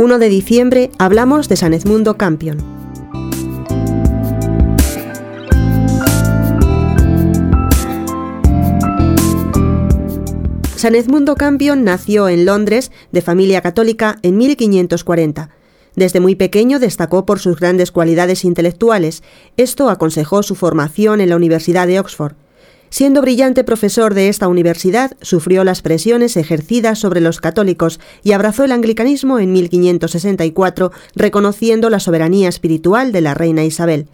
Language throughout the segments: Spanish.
1 de diciembre hablamos de San Edmundo Campion. San Edmundo Campion nació en Londres, de familia católica, en 1540. Desde muy pequeño destacó por sus grandes cualidades intelectuales. Esto aconsejó su formación en la Universidad de Oxford. Siendo brillante profesor de esta universidad, sufrió las presiones ejercidas sobre los católicos y abrazó el anglicanismo en 1564, reconociendo la soberanía espiritual de la reina Isabel.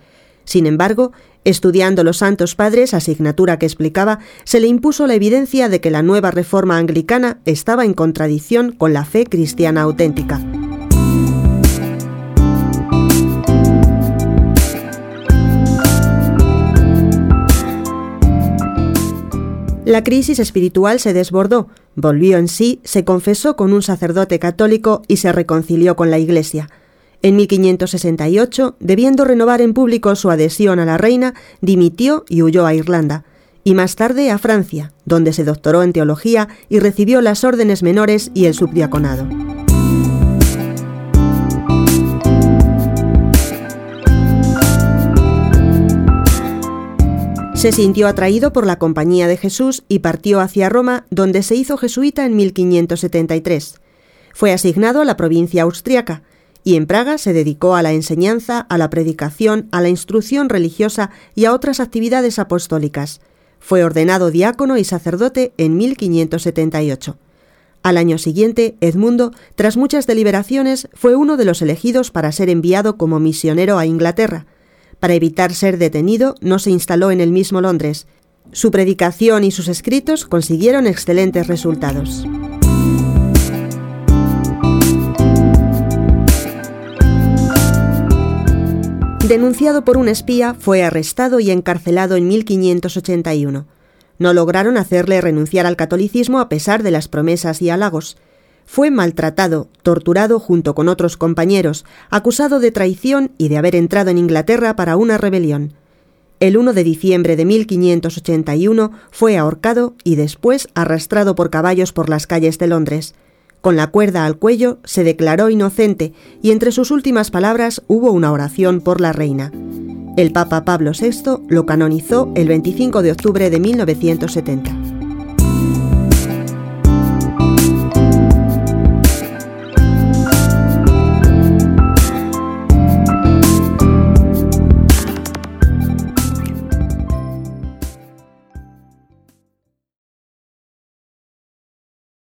Sin embargo, estudiando los Santos Padres, asignatura que explicaba, se le impuso la evidencia de que la nueva reforma anglicana estaba en contradicción con la fe cristiana auténtica. La crisis espiritual se desbordó, volvió en sí, se confesó con un sacerdote católico y se reconcilió con la Iglesia. En 1568, debiendo renovar en público su adhesión a la reina, dimitió y huyó a Irlanda, y más tarde a Francia, donde se doctoró en teología y recibió las órdenes menores y el subdiaconado. Se sintió atraído por la Compañía de Jesús y partió hacia Roma, donde se hizo jesuita en 1573. Fue asignado a la provincia austriaca y en Praga se dedicó a la enseñanza, a la predicación, a la instrucción religiosa y a otras actividades apostólicas. Fue ordenado diácono y sacerdote en 1578. Al año siguiente, Edmundo, tras muchas deliberaciones, fue uno de los elegidos para ser enviado como misionero a Inglaterra, para evitar ser detenido, no se instaló en el mismo Londres. Su predicación y sus escritos consiguieron excelentes resultados. Denunciado por un espía, fue arrestado y encarcelado en 1581. No lograron hacerle renunciar al catolicismo a pesar de las promesas y halagos. Fue maltratado, torturado junto con otros compañeros, acusado de traición y de haber entrado en Inglaterra para una rebelión. El 1 de diciembre de 1581 fue ahorcado y después arrastrado por caballos por las calles de Londres. Con la cuerda al cuello se declaró inocente y entre sus últimas palabras hubo una oración por la reina. El Papa Pablo VI lo canonizó el 25 de octubre de 1970.